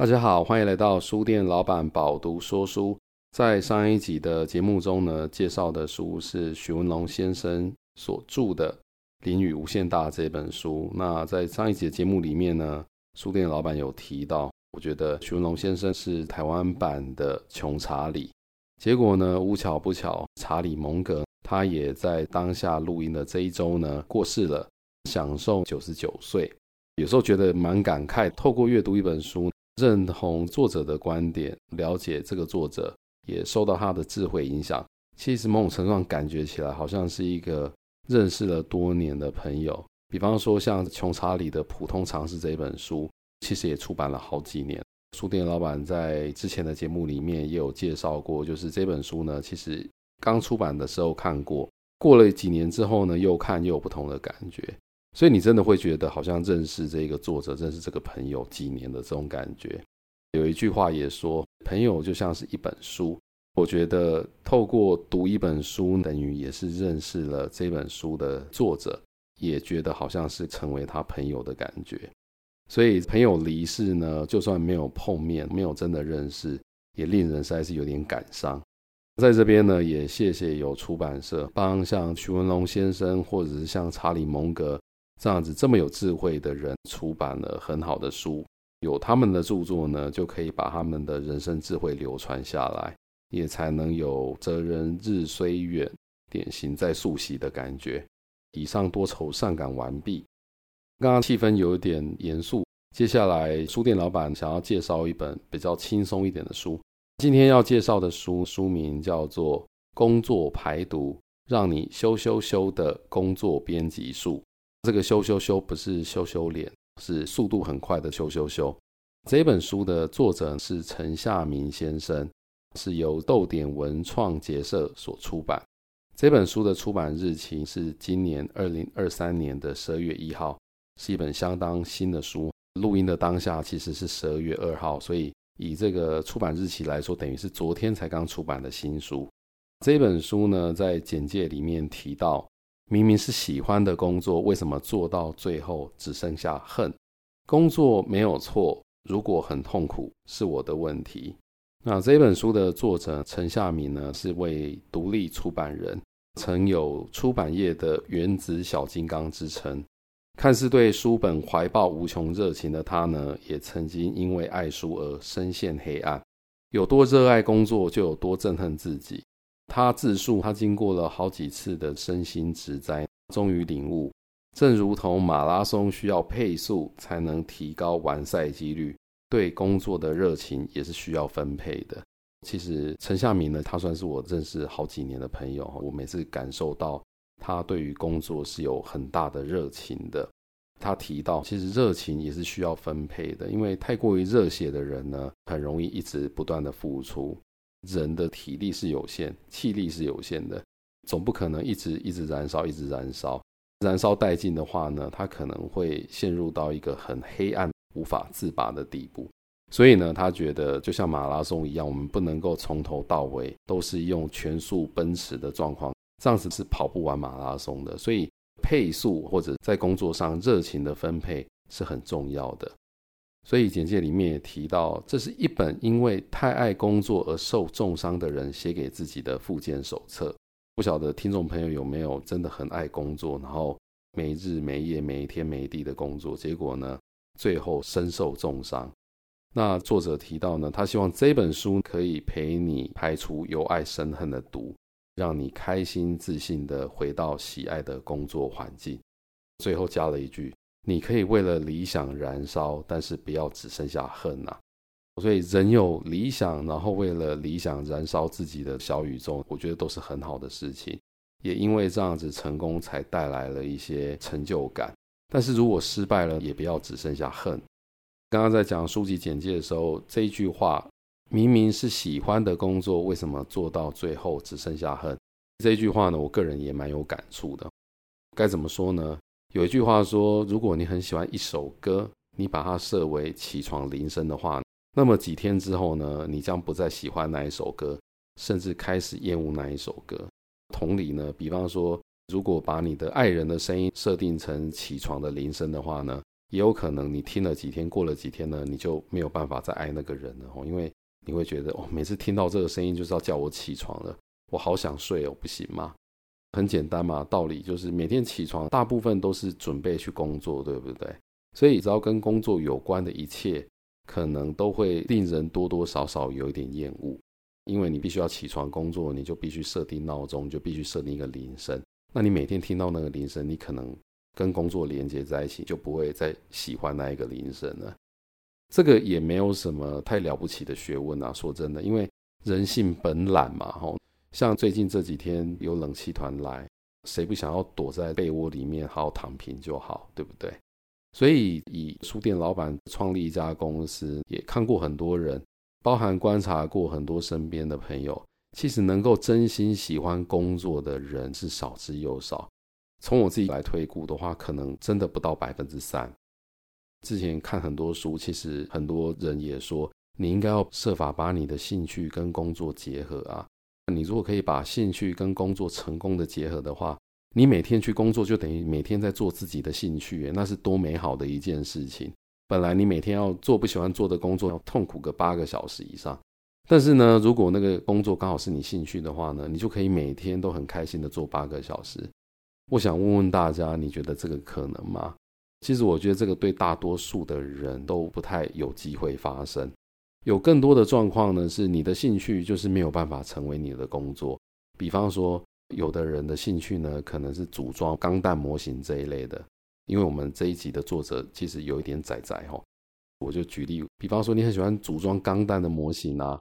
大家好，欢迎来到书店老板饱读说书。在上一集的节目中呢，介绍的书是许文龙先生所著的《林雨无限大》这本书。那在上一集的节目里面呢，书店老板有提到，我觉得许文龙先生是台湾版的穷查理。结果呢，无巧不巧，查理蒙格他也在当下录音的这一周呢过世了，享寿九十九岁。有时候觉得蛮感慨，透过阅读一本书。认同作者的观点，了解这个作者，也受到他的智慧影响。其实某种程度上感觉起来，好像是一个认识了多年的朋友。比方说，像穷查理的《普通常识》这本书，其实也出版了好几年。书店老板在之前的节目里面也有介绍过，就是这本书呢，其实刚出版的时候看过，过了几年之后呢，又看又有不同的感觉。所以你真的会觉得好像认识这个作者，认识这个朋友几年的这种感觉。有一句话也说，朋友就像是一本书。我觉得透过读一本书，等于也是认识了这本书的作者，也觉得好像是成为他朋友的感觉。所以朋友离世呢，就算没有碰面，没有真的认识，也令人实在是有点感伤。在这边呢，也谢谢有出版社帮像徐文龙先生，或者是像查理蒙格。这样子这么有智慧的人出版了很好的书，有他们的著作呢，就可以把他们的人生智慧流传下来，也才能有“哲人日虽远，典型在溯溪”的感觉。以上多愁善感完毕。刚刚气氛有点严肃，接下来书店老板想要介绍一本比较轻松一点的书。今天要介绍的书书名叫做《工作排毒：让你羞羞羞的工作编辑术》。这个羞羞羞不是羞羞脸，是速度很快的羞羞羞。这本书的作者是陈夏明先生，是由逗点文创结社所出版。这本书的出版日期是今年二零二三年的十二月一号，是一本相当新的书。录音的当下其实是十二月二号，所以以这个出版日期来说，等于是昨天才刚出版的新书。这本书呢，在简介里面提到。明明是喜欢的工作，为什么做到最后只剩下恨？工作没有错，如果很痛苦，是我的问题。那这本书的作者陈夏敏呢，是位独立出版人，曾有出版业的原子小金刚之称。看似对书本怀抱无穷热情的他呢，也曾经因为爱书而深陷黑暗。有多热爱工作，就有多憎恨自己。他自述，他经过了好几次的身心之灾，终于领悟，正如同马拉松需要配速才能提高完赛几率，对工作的热情也是需要分配的。其实陈夏明呢，他算是我认识好几年的朋友，我每次感受到他对于工作是有很大的热情的。他提到，其实热情也是需要分配的，因为太过于热血的人呢，很容易一直不断的付出。人的体力是有限，气力是有限的，总不可能一直一直燃烧，一直燃烧，燃烧殆尽的话呢，他可能会陷入到一个很黑暗、无法自拔的地步。所以呢，他觉得就像马拉松一样，我们不能够从头到尾都是用全速奔驰的状况，这样子是跑不完马拉松的。所以配速或者在工作上热情的分配是很重要的。所以简介里面也提到，这是一本因为太爱工作而受重伤的人写给自己的复健手册。不晓得听众朋友有没有真的很爱工作，然后没日没夜、没天没地的工作，结果呢，最后身受重伤。那作者提到呢，他希望这本书可以陪你排除由爱生恨的毒，让你开心自信的回到喜爱的工作环境。最后加了一句。你可以为了理想燃烧，但是不要只剩下恨呐。所以人有理想，然后为了理想燃烧自己的小宇宙，我觉得都是很好的事情。也因为这样子成功，才带来了一些成就感。但是如果失败了，也不要只剩下恨。刚刚在讲书籍简介的时候，这一句话明明是喜欢的工作，为什么做到最后只剩下恨？这一句话呢，我个人也蛮有感触的。该怎么说呢？有一句话说，如果你很喜欢一首歌，你把它设为起床铃声的话，那么几天之后呢，你将不再喜欢那一首歌，甚至开始厌恶那一首歌。同理呢，比方说，如果把你的爱人的声音设定成起床的铃声的话呢，也有可能你听了几天，过了几天呢，你就没有办法再爱那个人了哦，因为你会觉得哦，每次听到这个声音就是要叫我起床了，我好想睡哦，不行吗？很简单嘛，道理就是每天起床，大部分都是准备去工作，对不对？所以只要跟工作有关的一切，可能都会令人多多少少有一点厌恶，因为你必须要起床工作，你就必须设定闹钟，就必须设定一个铃声。那你每天听到那个铃声，你可能跟工作连接在一起，就不会再喜欢那一个铃声了。这个也没有什么太了不起的学问啊，说真的，因为人性本懒嘛，吼。像最近这几天有冷气团来，谁不想要躲在被窝里面好好躺平就好，对不对？所以以书店老板创立一家公司，也看过很多人，包含观察过很多身边的朋友，其实能够真心喜欢工作的人是少之又少。从我自己来推估的话，可能真的不到百分之三。之前看很多书，其实很多人也说，你应该要设法把你的兴趣跟工作结合啊。你如果可以把兴趣跟工作成功的结合的话，你每天去工作就等于每天在做自己的兴趣，那是多美好的一件事情。本来你每天要做不喜欢做的工作，要痛苦个八个小时以上，但是呢，如果那个工作刚好是你兴趣的话呢，你就可以每天都很开心的做八个小时。我想问问大家，你觉得这个可能吗？其实我觉得这个对大多数的人都不太有机会发生。有更多的状况呢，是你的兴趣就是没有办法成为你的工作。比方说，有的人的兴趣呢，可能是组装钢弹模型这一类的。因为我们这一集的作者其实有一点仔仔吼，我就举例，比方说你很喜欢组装钢弹的模型啊，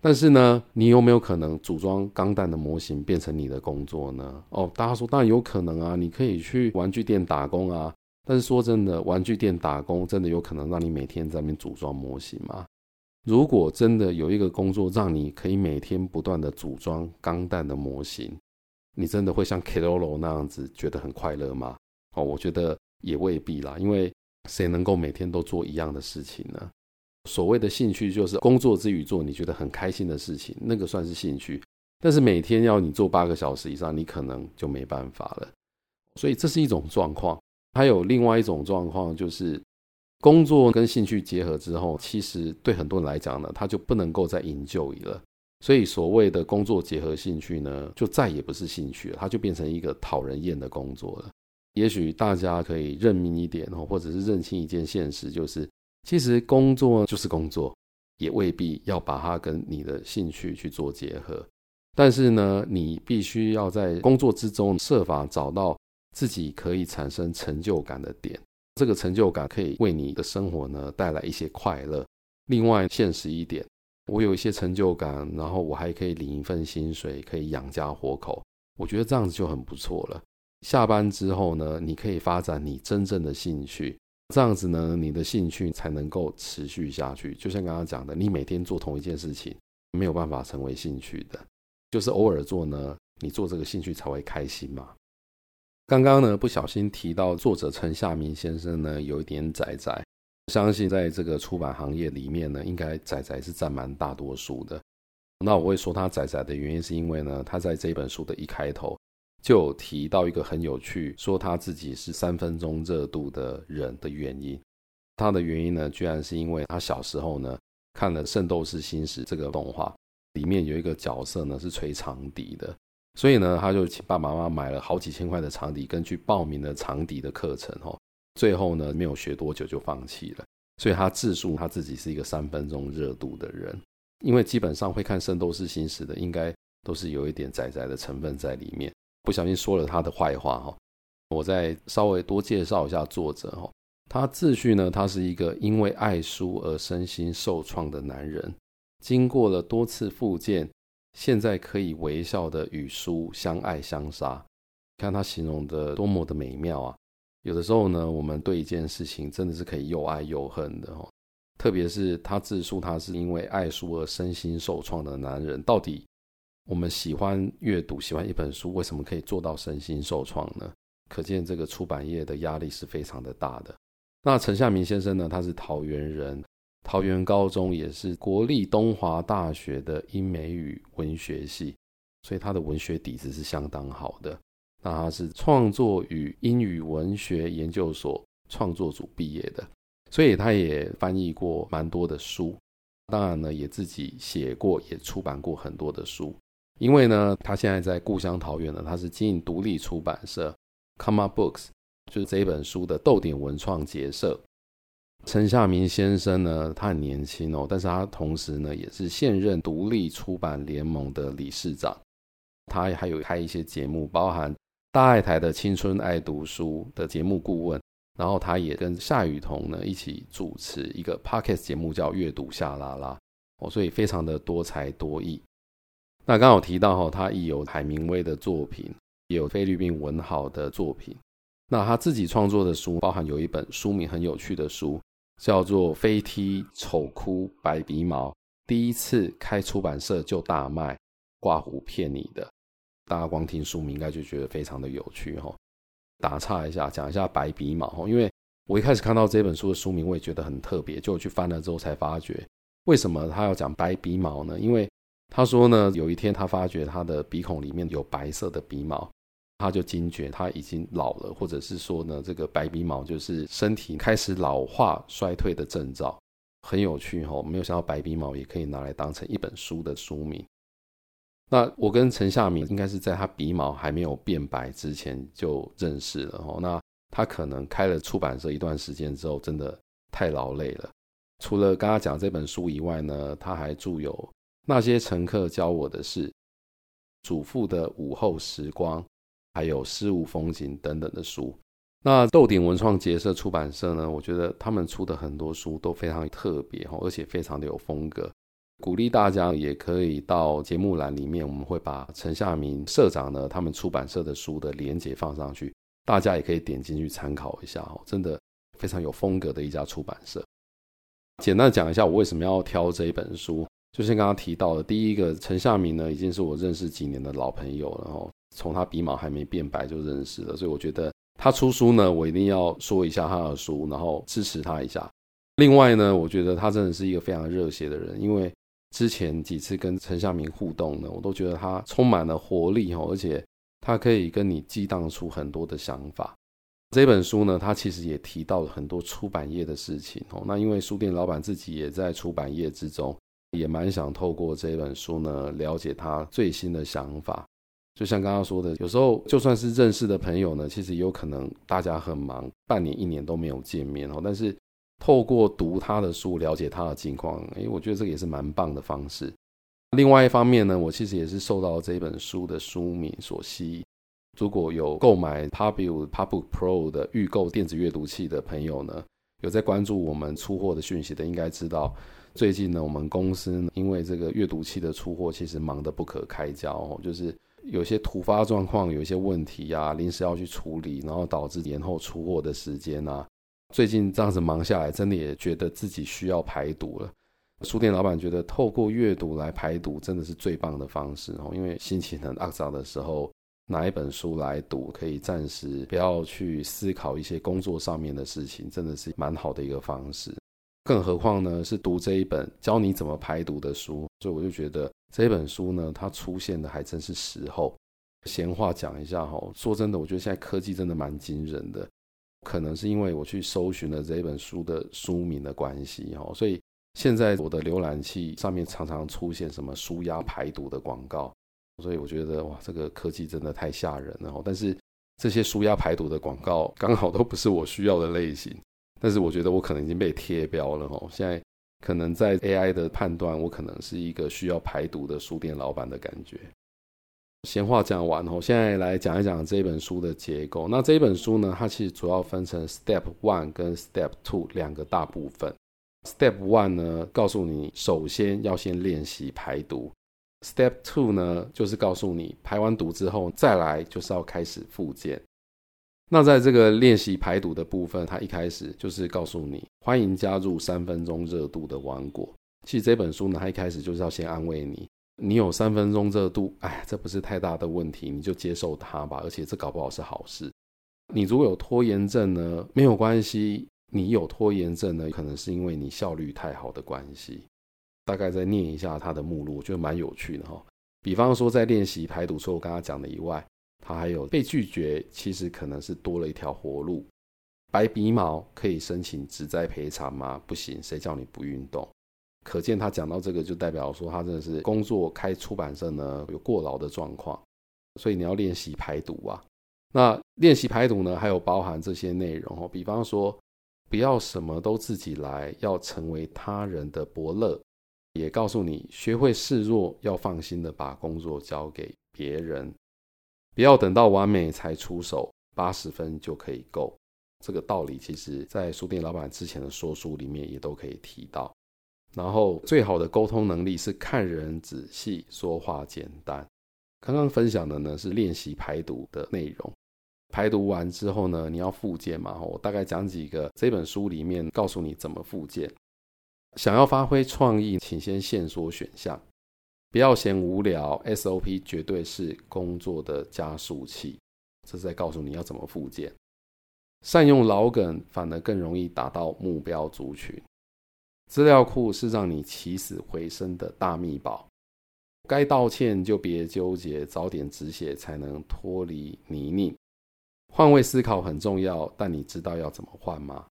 但是呢，你有没有可能组装钢弹的模型变成你的工作呢？哦，大家说当然有可能啊，你可以去玩具店打工啊。但是说真的，玩具店打工真的有可能让你每天在那边组装模型吗？如果真的有一个工作让你可以每天不断的组装钢弹的模型，你真的会像 Keroro 那样子觉得很快乐吗？哦，我觉得也未必啦，因为谁能够每天都做一样的事情呢？所谓的兴趣就是工作之余做你觉得很开心的事情，那个算是兴趣。但是每天要你做八个小时以上，你可能就没办法了。所以这是一种状况。还有另外一种状况就是。工作跟兴趣结合之后，其实对很多人来讲呢，他就不能够再营救你了。所以所谓的工作结合兴趣呢，就再也不是兴趣了，它就变成一个讨人厌的工作了。也许大家可以认命一点哦，或者是认清一件现实，就是其实工作就是工作，也未必要把它跟你的兴趣去做结合。但是呢，你必须要在工作之中设法找到自己可以产生成就感的点。这个成就感可以为你的生活呢带来一些快乐。另外，现实一点，我有一些成就感，然后我还可以领一份薪水，可以养家活口。我觉得这样子就很不错了。下班之后呢，你可以发展你真正的兴趣，这样子呢，你的兴趣才能够持续下去。就像刚刚讲的，你每天做同一件事情，没有办法成为兴趣的，就是偶尔做呢，你做这个兴趣才会开心嘛。刚刚呢，不小心提到作者陈夏明先生呢，有一点仔仔。相信在这个出版行业里面呢，应该仔仔是占蛮大多数的。那我会说他仔仔的原因，是因为呢，他在这本书的一开头就提到一个很有趣，说他自己是三分钟热度的人的原因。他的原因呢，居然是因为他小时候呢看了《圣斗士星矢》这个动画，里面有一个角色呢是吹长笛的。所以呢，他就请爸爸妈妈买了好几千块的长笛，跟去报名了长笛的课程哦。最后呢，没有学多久就放弃了。所以他自述他自己是一个三分钟热度的人，因为基本上会看《圣斗士星矢》的，应该都是有一点仔仔的成分在里面。不小心说了他的坏话哈，我再稍微多介绍一下作者哈。他自序呢，他是一个因为爱书而身心受创的男人，经过了多次复健。现在可以微笑的与书相爱相杀，看他形容的多么的美妙啊！有的时候呢，我们对一件事情真的是可以又爱又恨的哦。特别是他自述他是因为爱书而身心受创的男人，到底我们喜欢阅读，喜欢一本书，为什么可以做到身心受创呢？可见这个出版业的压力是非常的大的。那陈夏明先生呢，他是桃园人。桃园高中也是国立东华大学的英美语文学系，所以他的文学底子是相当好的。那他是创作与英语文学研究所创作组毕业的，所以他也翻译过蛮多的书。当然呢，也自己写过，也出版过很多的书。因为呢，他现在在故乡桃园呢，他是经营独立出版社 Come Up Books，就是这一本书的逗点文创结社。陈夏明先生呢，他很年轻哦，但是他同时呢，也是现任独立出版联盟的理事长。他还有开一些节目，包含大爱台的青春爱读书的节目顾问。然后他也跟夏雨桐呢一起主持一个 podcast 节目，叫《阅读夏拉拉》哦，所以非常的多才多艺。那刚好提到哈，他亦有海明威的作品，也有菲律宾文豪的作品。那他自己创作的书，包含有一本书名很有趣的书，叫做《飞踢丑哭白鼻毛》，第一次开出版社就大卖，挂胡骗你的。大家光听书名应该就觉得非常的有趣哈。打岔一下，讲一下白鼻毛，因为我一开始看到这本书的书名，我也觉得很特别，就我去翻了之后才发觉，为什么他要讲白鼻毛呢？因为他说呢，有一天他发觉他的鼻孔里面有白色的鼻毛，他就惊觉他已经老了，或者是说呢，这个白鼻毛就是身体开始老化衰退的征兆，很有趣哈，没有想到白鼻毛也可以拿来当成一本书的书名。那我跟陈夏明应该是在他鼻毛还没有变白之前就认识了哦。那他可能开了出版社一段时间之后，真的太劳累了。除了刚刚讲这本书以外呢，他还著有《那些乘客教我的事》、《祖父的午后时光》，还有《诗无风景》等等的书。那豆鼎文创结社出版社呢，我觉得他们出的很多书都非常特别哈，而且非常的有风格。鼓励大家也可以到节目栏里面，我们会把陈夏明社长呢他们出版社的书的连结放上去，大家也可以点进去参考一下哦，真的非常有风格的一家出版社。简单讲一下我为什么要挑这一本书，就像刚刚提到的，第一个陈夏明呢已经是我认识几年的老朋友了哦，从他鼻毛还没变白就认识了，所以我觉得他出书呢，我一定要说一下他的书，然后支持他一下。另外呢，我觉得他真的是一个非常热血的人，因为。之前几次跟陈夏明互动呢，我都觉得他充满了活力哦，而且他可以跟你激荡出很多的想法。这本书呢，他其实也提到了很多出版业的事情哦。那因为书店老板自己也在出版业之中，也蛮想透过这本书呢，了解他最新的想法。就像刚刚说的，有时候就算是认识的朋友呢，其实有可能大家很忙，半年一年都没有见面哦，但是。透过读他的书，了解他的情况，诶，我觉得这个也是蛮棒的方式。另外一方面呢，我其实也是受到这本书的书名所吸引。如果有购买 Pubu Pubook Pro 的预购电子阅读器的朋友呢，有在关注我们出货的讯息的，应该知道最近呢，我们公司因为这个阅读器的出货，其实忙得不可开交哦，就是有些突发状况，有一些问题呀、临时要去处理，然后导致延后出货的时间啊。最近这样子忙下来，真的也觉得自己需要排毒了。书店老板觉得透过阅读来排毒，真的是最棒的方式哦。因为心情很肮脏的时候，拿一本书来读，可以暂时不要去思考一些工作上面的事情，真的是蛮好的一个方式。更何况呢，是读这一本教你怎么排毒的书，所以我就觉得这本书呢，它出现的还真是时候。闲话讲一下哈，说真的，我觉得现在科技真的蛮惊人的。可能是因为我去搜寻了这本书的书名的关系哈，所以现在我的浏览器上面常常出现什么舒压排毒的广告，所以我觉得哇，这个科技真的太吓人了。但是这些舒压排毒的广告刚好都不是我需要的类型，但是我觉得我可能已经被贴标了哈。现在可能在 AI 的判断，我可能是一个需要排毒的书店老板的感觉。闲话讲完后，现在来讲一讲这本书的结构。那这本书呢，它其实主要分成 Step One 跟 Step Two 两个大部分。Step One 呢，告诉你首先要先练习排毒；Step Two 呢，就是告诉你排完毒之后，再来就是要开始复健。那在这个练习排毒的部分，它一开始就是告诉你，欢迎加入三分钟热度的王国。其实这本书呢，它一开始就是要先安慰你。你有三分钟热度，哎，这不是太大的问题，你就接受它吧。而且这搞不好是好事。你如果有拖延症呢，没有关系。你有拖延症呢，可能是因为你效率太好的关系。大概再念一下它的目录，我觉得蛮有趣的哈。比方说，在练习排毒，除了我刚刚讲的以外，他还有被拒绝，其实可能是多了一条活路。白鼻毛可以申请职灾赔偿吗？不行，谁叫你不运动？可见他讲到这个，就代表说他真的是工作开出版社呢有过劳的状况，所以你要练习排毒啊。那练习排毒呢，还有包含这些内容哦，比方说不要什么都自己来，要成为他人的伯乐，也告诉你学会示弱，要放心的把工作交给别人，不要等到完美才出手，八十分就可以够。这个道理其实在书店老板之前的说书里面也都可以提到。然后，最好的沟通能力是看人仔细，说话简单。刚刚分享的呢是练习排毒的内容。排毒完之后呢，你要复健嘛？我大概讲几个这本书里面告诉你怎么复健。想要发挥创意，请先限缩选项，不要嫌无聊。SOP 绝对是工作的加速器，这是在告诉你要怎么复健。善用老梗，反而更容易达到目标族群。资料库是让你起死回生的大秘宝，该道歉就别纠结，早点止血才能脱离泥泞。换位思考很重要，但你知道要怎么换吗？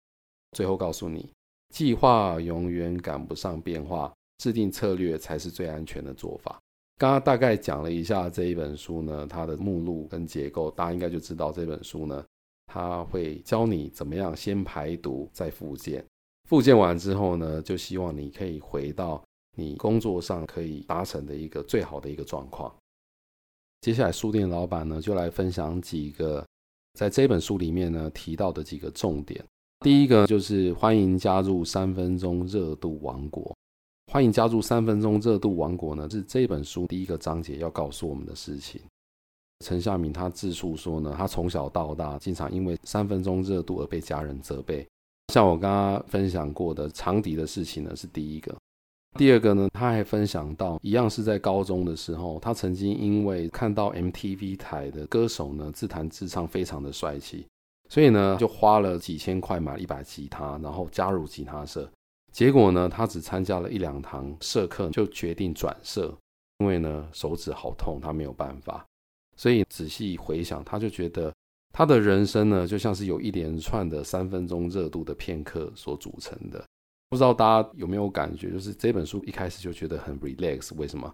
最后告诉你，计划永远赶不上变化，制定策略才是最安全的做法。刚刚大概讲了一下这一本书呢，它的目录跟结构，大家应该就知道这本书呢，它会教你怎么样先排毒再复健。复健完之后呢，就希望你可以回到你工作上可以达成的一个最好的一个状况。接下来书店老板呢，就来分享几个在这本书里面呢提到的几个重点。第一个就是欢迎加入三分钟热度王国。欢迎加入三分钟热度王国呢，是这本书第一个章节要告诉我们的事情。陈夏明他自述说呢，他从小到大经常因为三分钟热度而被家人责备。像我刚刚分享过的长笛的事情呢，是第一个。第二个呢，他还分享到，一样是在高中的时候，他曾经因为看到 MTV 台的歌手呢自弹自唱非常的帅气，所以呢就花了几千块买了一把吉他，然后加入吉他社。结果呢，他只参加了一两堂社课，就决定转社，因为呢手指好痛，他没有办法。所以仔细回想，他就觉得。他的人生呢，就像是有一连串的三分钟热度的片刻所组成的。不知道大家有没有感觉，就是这本书一开始就觉得很 relax。为什么？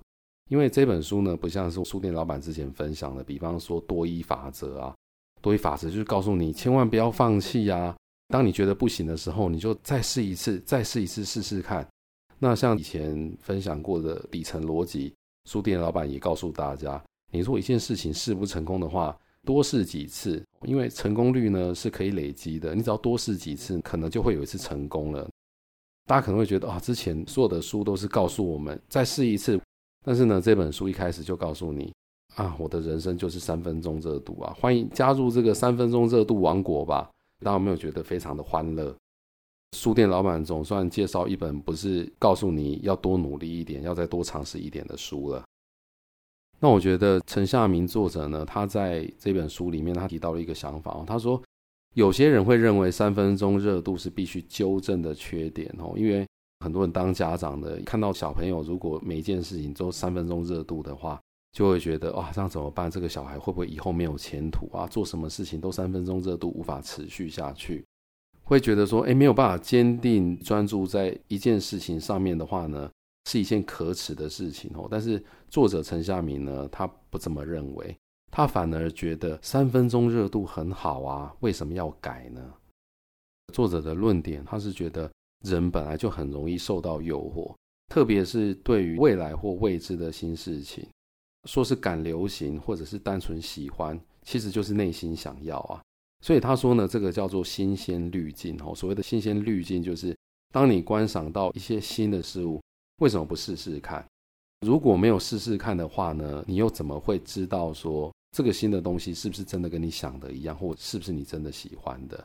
因为这本书呢，不像是书店老板之前分享的，比方说多一法则啊，多一法则就是告诉你千万不要放弃啊。当你觉得不行的时候，你就再试一次，再试一次，试试看。那像以前分享过的底层逻辑，书店老板也告诉大家，你如果一件事情试不成功的话，多试几次，因为成功率呢是可以累积的。你只要多试几次，可能就会有一次成功了。大家可能会觉得啊，之前所有的书都是告诉我们再试一次，但是呢，这本书一开始就告诉你啊，我的人生就是三分钟热度啊，欢迎加入这个三分钟热度王国吧。大家有没有觉得非常的欢乐？书店老板总算介绍一本不是告诉你要多努力一点，要再多尝试一点的书了。那我觉得陈夏明作者呢，他在这本书里面，他提到了一个想法哦，他说有些人会认为三分钟热度是必须纠正的缺点哦，因为很多人当家长的看到小朋友如果每一件事情都三分钟热度的话，就会觉得哇，这样怎么办？这个小孩会不会以后没有前途啊？做什么事情都三分钟热度，无法持续下去，会觉得说，哎，没有办法坚定专注在一件事情上面的话呢？是一件可耻的事情哦，但是作者陈夏明呢，他不这么认为，他反而觉得三分钟热度很好啊，为什么要改呢？作者的论点，他是觉得人本来就很容易受到诱惑，特别是对于未来或未知的新事情，说是赶流行或者是单纯喜欢，其实就是内心想要啊。所以他说呢，这个叫做新鲜滤镜哦，所谓的新鲜滤镜，就是当你观赏到一些新的事物。为什么不试试看？如果没有试试看的话呢？你又怎么会知道说这个新的东西是不是真的跟你想的一样，或是不是你真的喜欢的？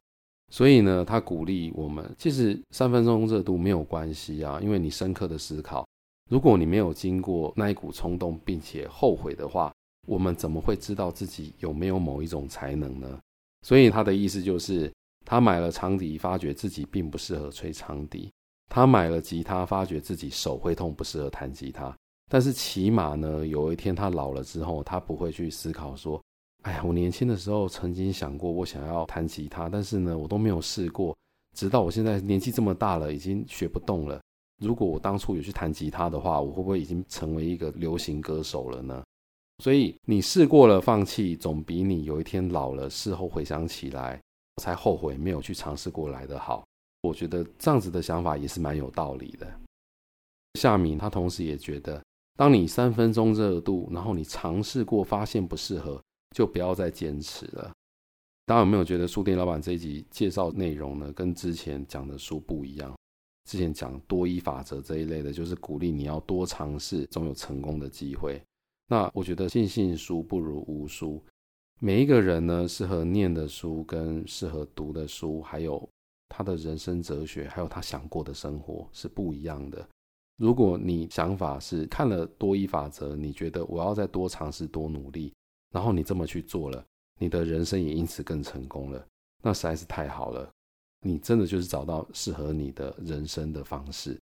所以呢，他鼓励我们，其实三分钟热度没有关系啊，因为你深刻的思考，如果你没有经过那一股冲动，并且后悔的话，我们怎么会知道自己有没有某一种才能呢？所以他的意思就是，他买了长笛，发觉自己并不适合吹长笛。他买了吉他，发觉自己手会痛，不适合弹吉他。但是起码呢，有一天他老了之后，他不会去思考说哎呀，我年轻的时候曾经想过，我想要弹吉他，但是呢，我都没有试过。直到我现在年纪这么大了，已经学不动了。如果我当初有去弹吉他的话，我会不会已经成为一个流行歌手了呢？所以你试过了放弃，总比你有一天老了，事后回想起来才后悔没有去尝试过来的好。我觉得这样子的想法也是蛮有道理的。夏民他同时也觉得，当你三分钟热度，然后你尝试过发现不适合，就不要再坚持了。大家有没有觉得书店老板这一集介绍内容呢，跟之前讲的书不一样？之前讲多一法则这一类的，就是鼓励你要多尝试，总有成功的机会。那我觉得尽信书不如无书。每一个人呢，适合念的书跟适合读的书，还有他的人生哲学，还有他想过的生活是不一样的。如果你想法是看了多一法则，你觉得我要再多尝试、多努力，然后你这么去做了，你的人生也因此更成功了，那实在是太好了。你真的就是找到适合你的人生的方式。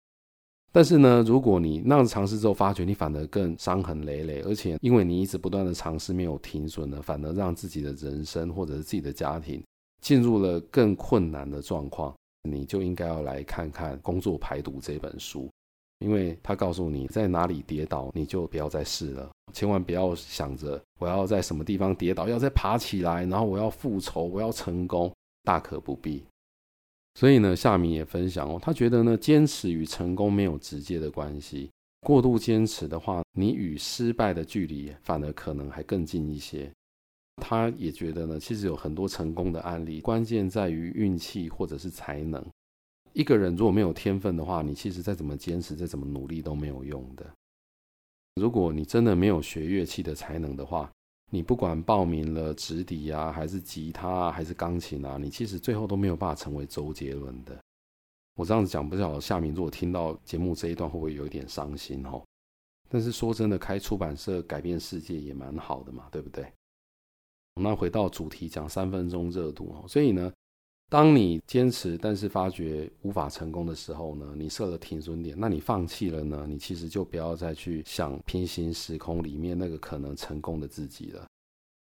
但是呢，如果你那样尝试之后，发觉你反而更伤痕累累，而且因为你一直不断的尝试没有停损呢，反而让自己的人生或者是自己的家庭进入了更困难的状况，你就应该要来看看《工作排毒》这本书。因为他告诉你在哪里跌倒，你就不要再试了，千万不要想着我要在什么地方跌倒，要再爬起来，然后我要复仇，我要成功，大可不必。所以呢，夏明也分享哦，他觉得呢，坚持与成功没有直接的关系，过度坚持的话，你与失败的距离反而可能还更近一些。他也觉得呢，其实有很多成功的案例，关键在于运气或者是才能。一个人如果没有天分的话，你其实再怎么坚持，再怎么努力都没有用的。如果你真的没有学乐器的才能的话，你不管报名了直笛啊，还是吉他啊，还是钢琴啊，你其实最后都没有办法成为周杰伦的。我这样子讲，不知道夏明如果听到节目这一段会不会有一点伤心哦？但是说真的，开出版社改变世界也蛮好的嘛，对不对？那回到主题讲三分钟热度哦，所以呢。当你坚持，但是发觉无法成功的时候呢，你设了停损点，那你放弃了呢？你其实就不要再去想平行时空里面那个可能成功的自己了。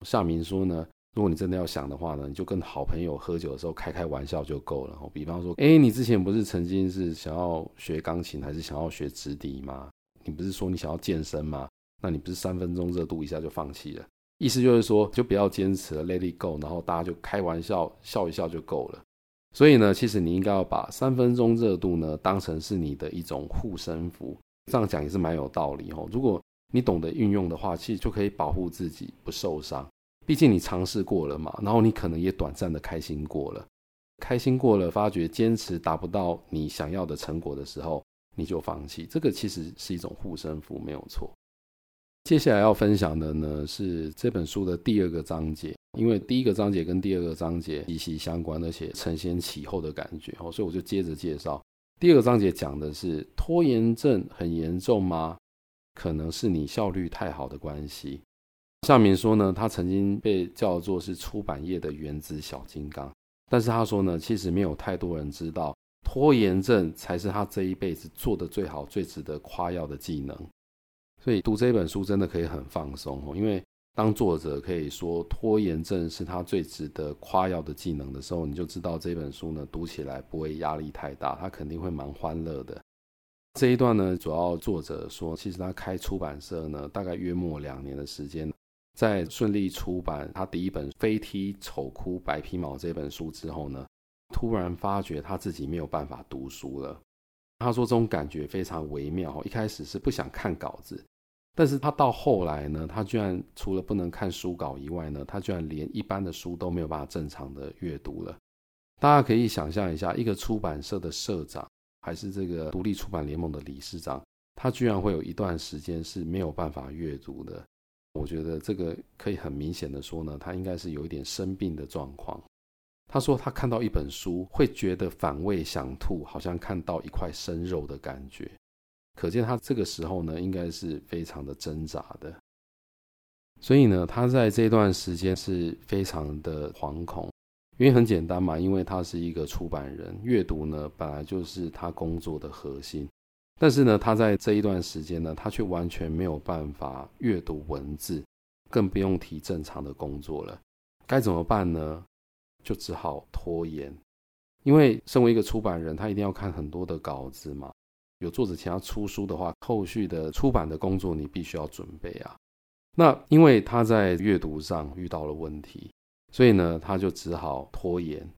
夏明说呢，如果你真的要想的话呢，你就跟好朋友喝酒的时候开开玩笑就够了。比方说，诶，你之前不是曾经是想要学钢琴，还是想要学直笛吗？你不是说你想要健身吗？那你不是三分钟热度一下就放弃了？意思就是说，就不要坚持了，let it go，然后大家就开玩笑笑一笑就够了。所以呢，其实你应该要把三分钟热度呢当成是你的一种护身符，这样讲也是蛮有道理哦。如果你懂得运用的话，其实就可以保护自己不受伤。毕竟你尝试过了嘛，然后你可能也短暂的开心过了，开心过了，发觉坚持达不到你想要的成果的时候，你就放弃。这个其实是一种护身符，没有错。接下来要分享的呢是这本书的第二个章节，因为第一个章节跟第二个章节息息相关，而且承先启后的感觉哦，所以我就接着介绍。第二个章节讲的是拖延症很严重吗？可能是你效率太好的关系。夏明说呢，他曾经被叫做是出版业的原子小金刚，但是他说呢，其实没有太多人知道，拖延症才是他这一辈子做的最好、最值得夸耀的技能。所以读这本书真的可以很放松哦，因为当作者可以说拖延症是他最值得夸耀的技能的时候，你就知道这本书呢读起来不会压力太大，他肯定会蛮欢乐的。这一段呢，主要作者说，其实他开出版社呢，大概约莫两年的时间，在顺利出版他第一本《飞踢丑哭白皮毛》这本书之后呢，突然发觉他自己没有办法读书了。他说这种感觉非常微妙，一开始是不想看稿子，但是他到后来呢，他居然除了不能看书稿以外呢，他居然连一般的书都没有办法正常的阅读了。大家可以想象一下，一个出版社的社长，还是这个独立出版联盟的理事长，他居然会有一段时间是没有办法阅读的。我觉得这个可以很明显的说呢，他应该是有一点生病的状况。他说他看到一本书会觉得反胃想吐，好像看到一块生肉的感觉，可见他这个时候呢，应该是非常的挣扎的。所以呢，他在这段时间是非常的惶恐，因为很简单嘛，因为他是一个出版人，阅读呢本来就是他工作的核心，但是呢，他在这一段时间呢，他却完全没有办法阅读文字，更不用提正常的工作了。该怎么办呢？就只好拖延，因为身为一个出版人，他一定要看很多的稿子嘛。有作者想要出书的话，后续的出版的工作你必须要准备啊。那因为他在阅读上遇到了问题，所以呢，他就只好拖延。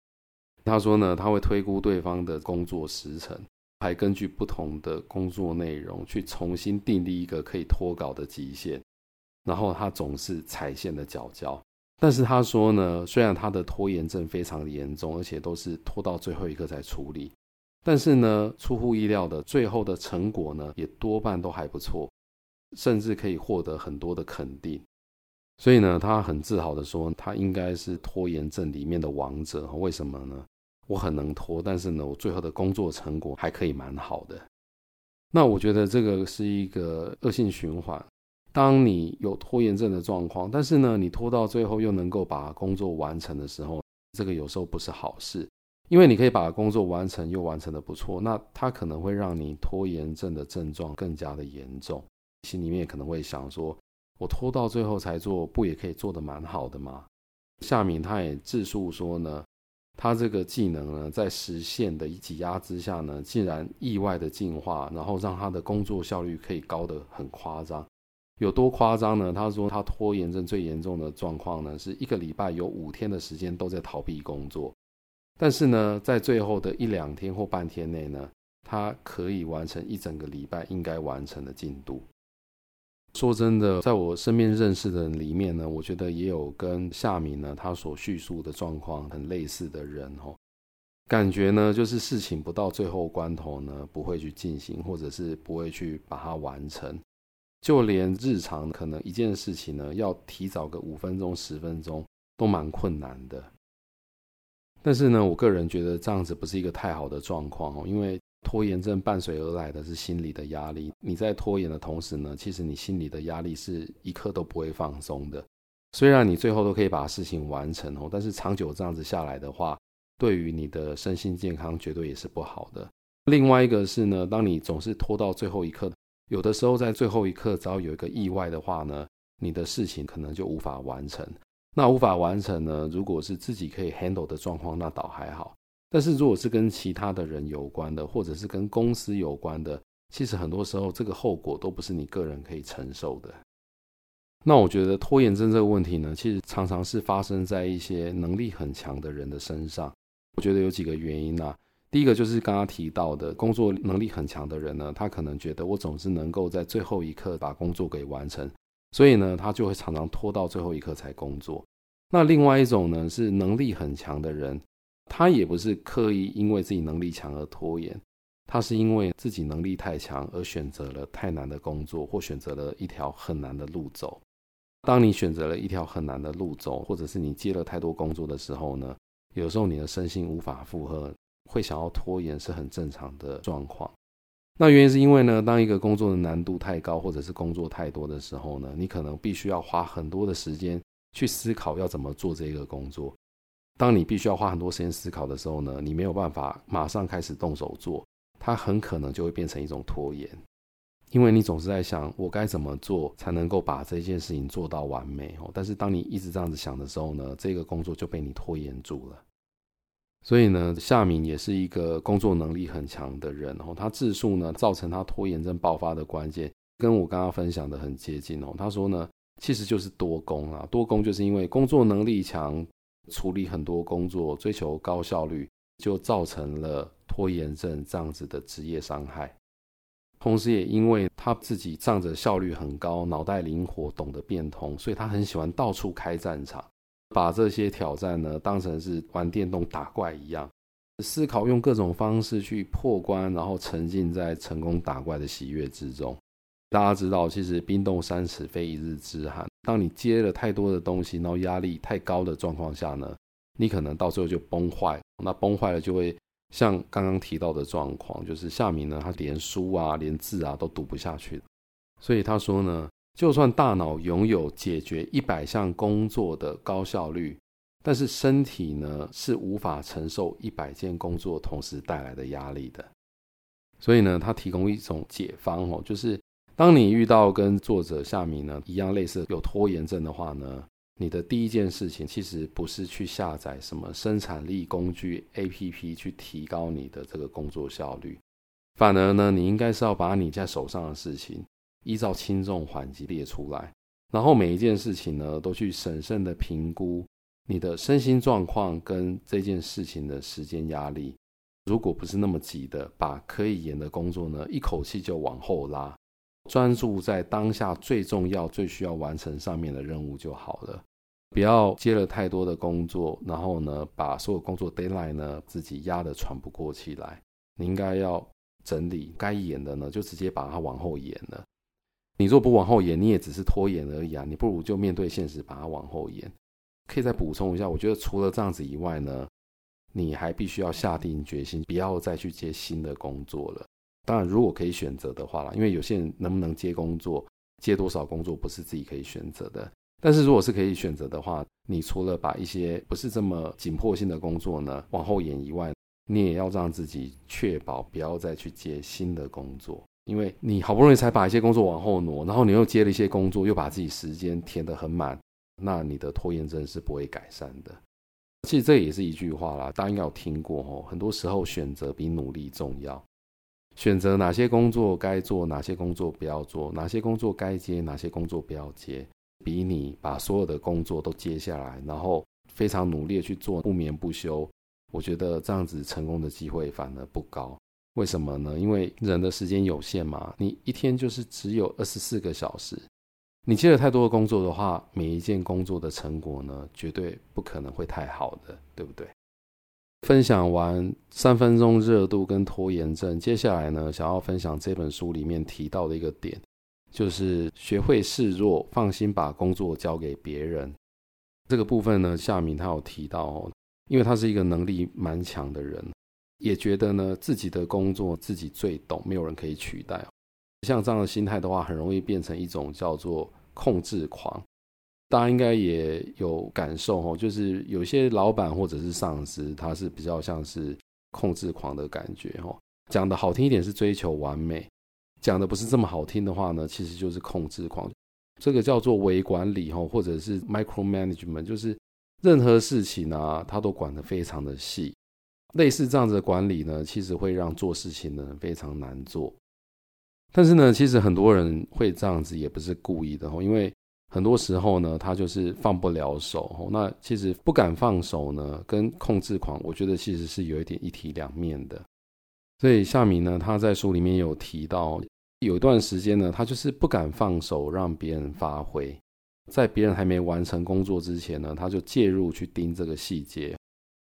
他说呢，他会推估对方的工作时程，还根据不同的工作内容去重新订立一个可以拖稿的极限。然后他总是踩线的脚脚。但是他说呢，虽然他的拖延症非常的严重，而且都是拖到最后一刻才处理，但是呢，出乎意料的，最后的成果呢，也多半都还不错，甚至可以获得很多的肯定。所以呢，他很自豪的说，他应该是拖延症里面的王者。为什么呢？我很能拖，但是呢，我最后的工作成果还可以蛮好的。那我觉得这个是一个恶性循环。当你有拖延症的状况，但是呢，你拖到最后又能够把工作完成的时候，这个有时候不是好事，因为你可以把工作完成又完成的不错，那它可能会让你拖延症的症状更加的严重，心里面可能会想说，我拖到最后才做，不也可以做得蛮好的吗？夏敏他也自述说呢，他这个技能呢，在时限的一挤压之下呢，竟然意外的进化，然后让他的工作效率可以高得很夸张。有多夸张呢？他说他拖延症最严重的状况呢，是一个礼拜有五天的时间都在逃避工作，但是呢，在最后的一两天或半天内呢，他可以完成一整个礼拜应该完成的进度。说真的，在我身边认识的人里面呢，我觉得也有跟夏米呢他所叙述的状况很类似的人哦，感觉呢就是事情不到最后关头呢，不会去进行，或者是不会去把它完成。就连日常可能一件事情呢，要提早个五分钟、十分钟都蛮困难的。但是呢，我个人觉得这样子不是一个太好的状况哦，因为拖延症伴随而来的是心理的压力。你在拖延的同时呢，其实你心里的压力是一刻都不会放松的。虽然你最后都可以把事情完成哦，但是长久这样子下来的话，对于你的身心健康绝对也是不好的。另外一个是呢，当你总是拖到最后一刻。有的时候在最后一刻，只要有一个意外的话呢，你的事情可能就无法完成。那无法完成呢，如果是自己可以 handle 的状况，那倒还好。但是如果是跟其他的人有关的，或者是跟公司有关的，其实很多时候这个后果都不是你个人可以承受的。那我觉得拖延症这个问题呢，其实常常是发生在一些能力很强的人的身上。我觉得有几个原因啊。第一个就是刚刚提到的，工作能力很强的人呢，他可能觉得我总是能够在最后一刻把工作给完成，所以呢，他就会常常拖到最后一刻才工作。那另外一种呢，是能力很强的人，他也不是刻意因为自己能力强而拖延，他是因为自己能力太强而选择了太难的工作，或选择了一条很难的路走。当你选择了一条很难的路走，或者是你接了太多工作的时候呢，有时候你的身心无法负荷。会想要拖延是很正常的状况。那原因是因为呢，当一个工作的难度太高，或者是工作太多的时候呢，你可能必须要花很多的时间去思考要怎么做这个工作。当你必须要花很多时间思考的时候呢，你没有办法马上开始动手做，它很可能就会变成一种拖延，因为你总是在想我该怎么做才能够把这件事情做到完美哦。但是当你一直这样子想的时候呢，这个工作就被你拖延住了。所以呢，夏敏也是一个工作能力很强的人哦。他自述呢，造成他拖延症爆发的关键，跟我刚刚分享的很接近哦。他说呢，其实就是多工啊，多工就是因为工作能力强，处理很多工作，追求高效率，就造成了拖延症这样子的职业伤害。同时，也因为他自己仗着效率很高，脑袋灵活，懂得变通，所以他很喜欢到处开战场。把这些挑战呢当成是玩电动打怪一样，思考用各种方式去破关，然后沉浸在成功打怪的喜悦之中。大家知道，其实冰冻三尺非一日之寒。当你接了太多的东西，然后压力太高的状况下呢，你可能到最后就崩坏。那崩坏了就会像刚刚提到的状况，就是夏明呢，他连书啊、连字啊都读不下去。所以他说呢。就算大脑拥有解决一百项工作的高效率，但是身体呢是无法承受一百件工作同时带来的压力的。所以呢，他提供一种解方哦，就是当你遇到跟作者夏民呢一样类似有拖延症的话呢，你的第一件事情其实不是去下载什么生产力工具 APP 去提高你的这个工作效率，反而呢，你应该是要把你在手上的事情依照轻重缓急列出来，然后每一件事情呢都去审慎的评估你的身心状况跟这件事情的时间压力。如果不是那么急的，把可以延的工作呢一口气就往后拉，专注在当下最重要、最需要完成上面的任务就好了。不要接了太多的工作，然后呢，把所有工作 deadline 呢自己压得喘不过气来。你应该要整理该延的呢，就直接把它往后延了。你若不往后延，你也只是拖延而已啊。你不如就面对现实，把它往后延。可以再补充一下，我觉得除了这样子以外呢，你还必须要下定决心，不要再去接新的工作了。当然，如果可以选择的话啦，因为有些人能不能接工作，接多少工作不是自己可以选择的。但是如果是可以选择的话，你除了把一些不是这么紧迫性的工作呢往后延以外，你也要让自己确保不要再去接新的工作，因为你好不容易才把一些工作往后挪，然后你又接了一些工作，又把自己时间填得很满，那你的拖延症是不会改善的。其实这也是一句话啦，大家应该有听过哦。很多时候选择比努力重要，选择哪些工作该做，哪些工作不要做，哪些工作该接，哪些工作不要接。比你把所有的工作都接下来，然后非常努力去做，不眠不休，我觉得这样子成功的机会反而不高。为什么呢？因为人的时间有限嘛，你一天就是只有二十四个小时，你接了太多的工作的话，每一件工作的成果呢，绝对不可能会太好的，对不对？分享完三分钟热度跟拖延症，接下来呢，想要分享这本书里面提到的一个点。就是学会示弱，放心把工作交给别人。这个部分呢，夏民他有提到哦，因为他是一个能力蛮强的人，也觉得呢自己的工作自己最懂，没有人可以取代。像这样的心态的话，很容易变成一种叫做控制狂。大家应该也有感受哦，就是有些老板或者是上司，他是比较像是控制狂的感觉哦。讲的好听一点是追求完美。讲的不是这么好听的话呢，其实就是控制狂，这个叫做微管理哈，或者是 micro management，就是任何事情啊，他都管得非常的细。类似这样子的管理呢，其实会让做事情的人非常难做。但是呢，其实很多人会这样子，也不是故意的哈，因为很多时候呢，他就是放不了手。那其实不敢放手呢，跟控制狂，我觉得其实是有一点一体两面的。所以夏米呢，他在书里面有提到，有一段时间呢，他就是不敢放手让别人发挥，在别人还没完成工作之前呢，他就介入去盯这个细节，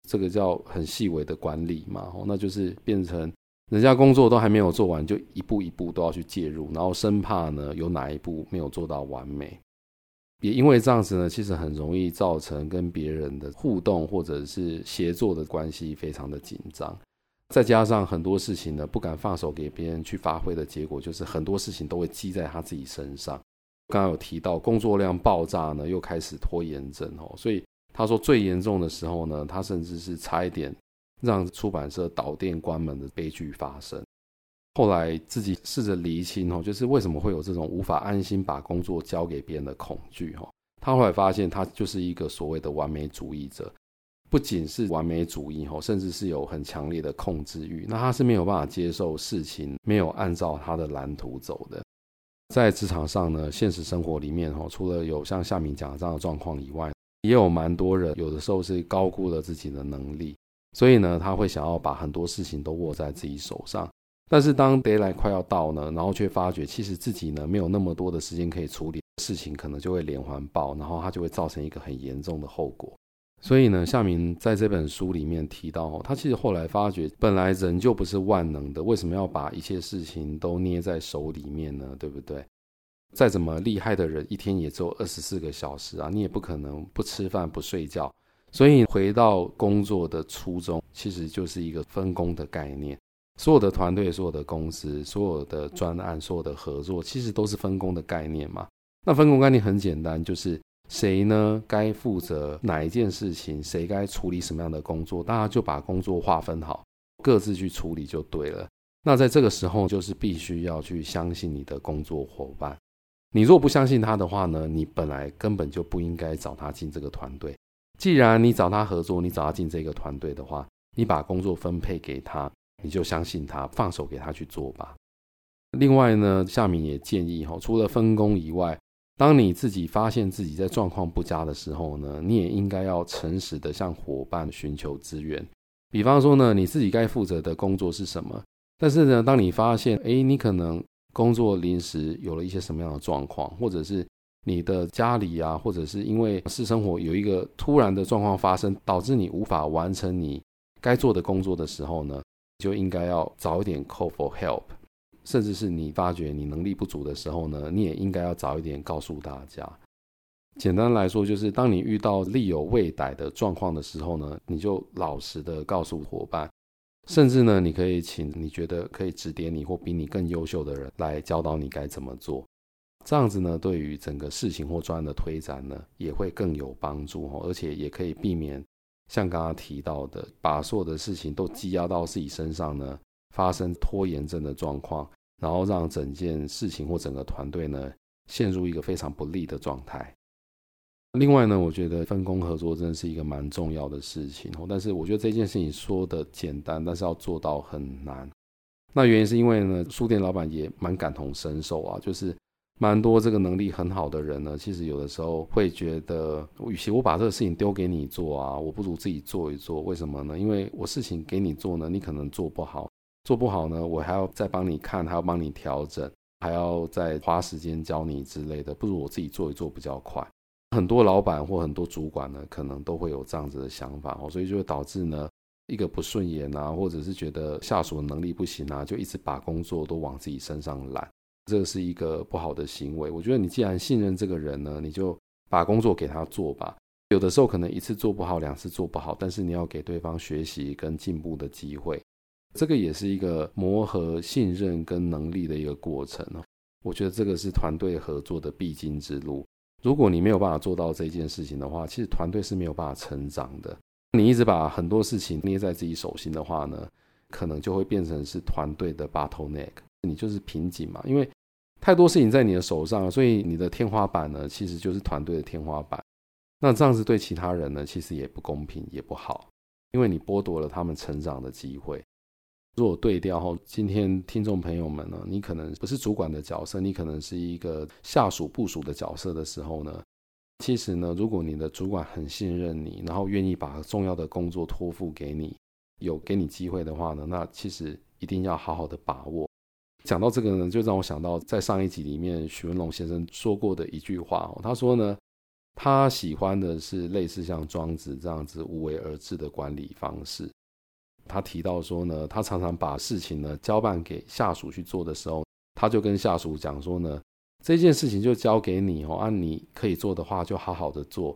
这个叫很细微的管理嘛。哦，那就是变成人家工作都还没有做完，就一步一步都要去介入，然后生怕呢有哪一步没有做到完美。也因为这样子呢，其实很容易造成跟别人的互动或者是协作的关系非常的紧张。再加上很多事情呢，不敢放手给别人去发挥的结果，就是很多事情都会积在他自己身上。刚刚有提到工作量爆炸呢，又开始拖延症哦，所以他说最严重的时候呢，他甚至是差一点让出版社倒店关门的悲剧发生。后来自己试着厘清哦，就是为什么会有这种无法安心把工作交给别人的恐惧哦。他后来发现，他就是一个所谓的完美主义者。不仅是完美主义哦，甚至是有很强烈的控制欲。那他是没有办法接受事情没有按照他的蓝图走的。在职场上呢，现实生活里面哦，除了有像夏明讲的这样的状况以外，也有蛮多人有的时候是高估了自己的能力，所以呢，他会想要把很多事情都握在自己手上。但是当 deadline 快要到呢，然后却发觉其实自己呢没有那么多的时间可以处理事情，可能就会连环爆，然后他就会造成一个很严重的后果。所以呢，夏明在这本书里面提到，他其实后来发觉，本来人就不是万能的，为什么要把一切事情都捏在手里面呢？对不对？再怎么厉害的人，一天也只有二十四个小时啊，你也不可能不吃饭不睡觉。所以回到工作的初衷，其实就是一个分工的概念。所有的团队、所有的公司、所有的专案、所有的合作，其实都是分工的概念嘛。那分工概念很简单，就是。谁呢？该负责哪一件事情？谁该处理什么样的工作？大家就把工作划分好，各自去处理就对了。那在这个时候，就是必须要去相信你的工作伙伴。你若不相信他的话呢，你本来根本就不应该找他进这个团队。既然你找他合作，你找他进这个团队的话，你把工作分配给他，你就相信他，放手给他去做吧。另外呢，夏民也建议哈，除了分工以外，当你自己发现自己在状况不佳的时候呢，你也应该要诚实的向伙伴寻求资源。比方说呢，你自己该负责的工作是什么？但是呢，当你发现，哎，你可能工作临时有了一些什么样的状况，或者是你的家里啊，或者是因为私生活有一个突然的状况发生，导致你无法完成你该做的工作的时候呢，就应该要早一点 call for help，甚至是你发觉你能力不足的时候呢，你也应该要早一点告诉大家。简单来说，就是当你遇到力有未逮的状况的时候呢，你就老实的告诉伙伴。甚至呢，你可以请你觉得可以指点你或比你更优秀的人来教导你该怎么做。这样子呢，对于整个事情或专案的推展呢，也会更有帮助哦，而且也可以避免像刚刚提到的，把所有的事情都积压到自己身上呢，发生拖延症的状况，然后让整件事情或整个团队呢，陷入一个非常不利的状态。另外呢，我觉得分工合作真的是一个蛮重要的事情。但是我觉得这件事情说的简单，但是要做到很难。那原因是因为呢，书店老板也蛮感同身受啊，就是蛮多这个能力很好的人呢，其实有的时候会觉得，与其我把这个事情丢给你做啊，我不如自己做一做。为什么呢？因为我事情给你做呢，你可能做不好，做不好呢，我还要再帮你看，还要帮你调整，还要再花时间教你之类的，不如我自己做一做比较快。很多老板或很多主管呢，可能都会有这样子的想法哦，所以就会导致呢，一个不顺眼啊，或者是觉得下属能力不行啊，就一直把工作都往自己身上揽，这是一个不好的行为。我觉得你既然信任这个人呢，你就把工作给他做吧。有的时候可能一次做不好，两次做不好，但是你要给对方学习跟进步的机会，这个也是一个磨合信任跟能力的一个过程哦。我觉得这个是团队合作的必经之路。如果你没有办法做到这件事情的话，其实团队是没有办法成长的。你一直把很多事情捏在自己手心的话呢，可能就会变成是团队的 bottleneck，你就是瓶颈嘛。因为太多事情在你的手上，所以你的天花板呢，其实就是团队的天花板。那这样子对其他人呢，其实也不公平，也不好，因为你剥夺了他们成长的机会。如果对调后，今天听众朋友们呢，你可能不是主管的角色，你可能是一个下属部署的角色的时候呢，其实呢，如果你的主管很信任你，然后愿意把重要的工作托付给你，有给你机会的话呢，那其实一定要好好的把握。讲到这个呢，就让我想到在上一集里面许文龙先生说过的一句话哦，他说呢，他喜欢的是类似像庄子这样子无为而治的管理方式。他提到说呢，他常常把事情呢交办给下属去做的时候，他就跟下属讲说呢，这件事情就交给你哦，按、啊、你可以做的话就好好的做，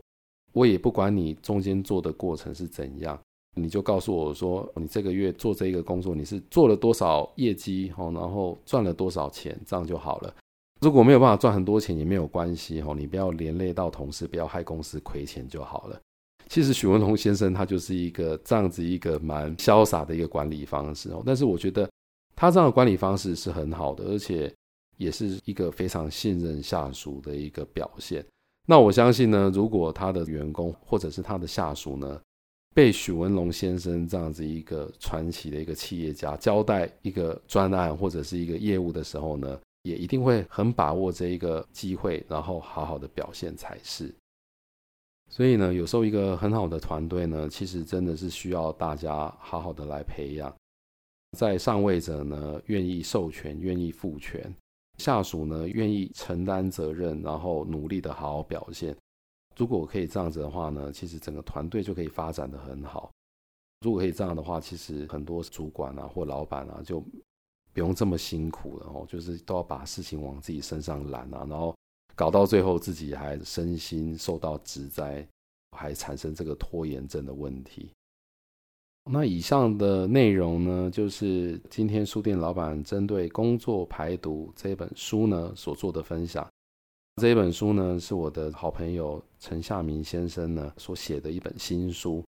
我也不管你中间做的过程是怎样，你就告诉我说，你这个月做这个工作你是做了多少业绩哦，然后赚了多少钱，这样就好了。如果没有办法赚很多钱也没有关系哦，你不要连累到同事，不要害公司亏钱就好了。其实许文龙先生他就是一个这样子一个蛮潇洒的一个管理方式哦，但是我觉得他这样的管理方式是很好的，而且也是一个非常信任下属的一个表现。那我相信呢，如果他的员工或者是他的下属呢，被许文龙先生这样子一个传奇的一个企业家交代一个专案或者是一个业务的时候呢，也一定会很把握这一个机会，然后好好的表现才是。所以呢，有时候一个很好的团队呢，其实真的是需要大家好好的来培养。在上位者呢，愿意授权、愿意赋权；下属呢，愿意承担责任，然后努力的好好表现。如果我可以这样子的话呢，其实整个团队就可以发展得很好。如果可以这样的话，其实很多主管啊或老板啊，就不用这么辛苦了哦，就是都要把事情往自己身上揽啊，然后。搞到最后，自己还身心受到职灾，还产生这个拖延症的问题。那以上的内容呢，就是今天书店老板针对《工作排毒》这本书呢所做的分享。这本书呢，是我的好朋友陈夏明先生呢所写的一本新书，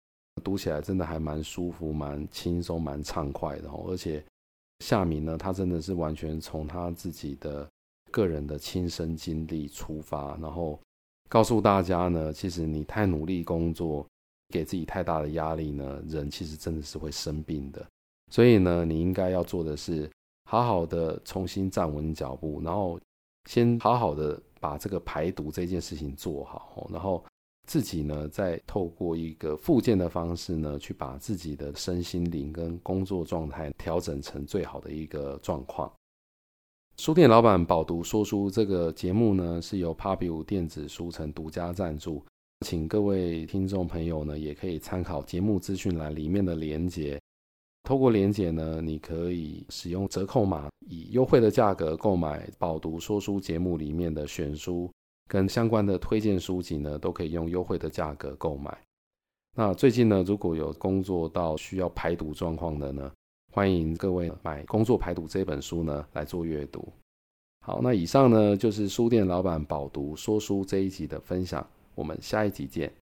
读起来真的还蛮舒服、蛮轻松、蛮畅快的哦，而且夏明呢，他真的是完全从他自己的个人的亲身经历出发，然后告诉大家呢，其实你太努力工作，给自己太大的压力呢，人其实真的是会生病的。所以呢，你应该要做的是，好好的重新站稳脚步，然后先好好的把这个排毒这件事情做好，然后。自己呢，再透过一个复健的方式呢，去把自己的身心灵跟工作状态调整成最好的一个状况。书店老板饱读说书这个节目呢，是由 Pubu 电子书城独家赞助，请各位听众朋友呢，也可以参考节目资讯栏里面的连结。透过连结呢，你可以使用折扣码，以优惠的价格购买饱读说书节目里面的选书。跟相关的推荐书籍呢，都可以用优惠的价格购买。那最近呢，如果有工作到需要排毒状况的呢，欢迎各位买《工作排毒》这本书呢来做阅读。好，那以上呢就是书店老板饱读说书这一集的分享，我们下一集见。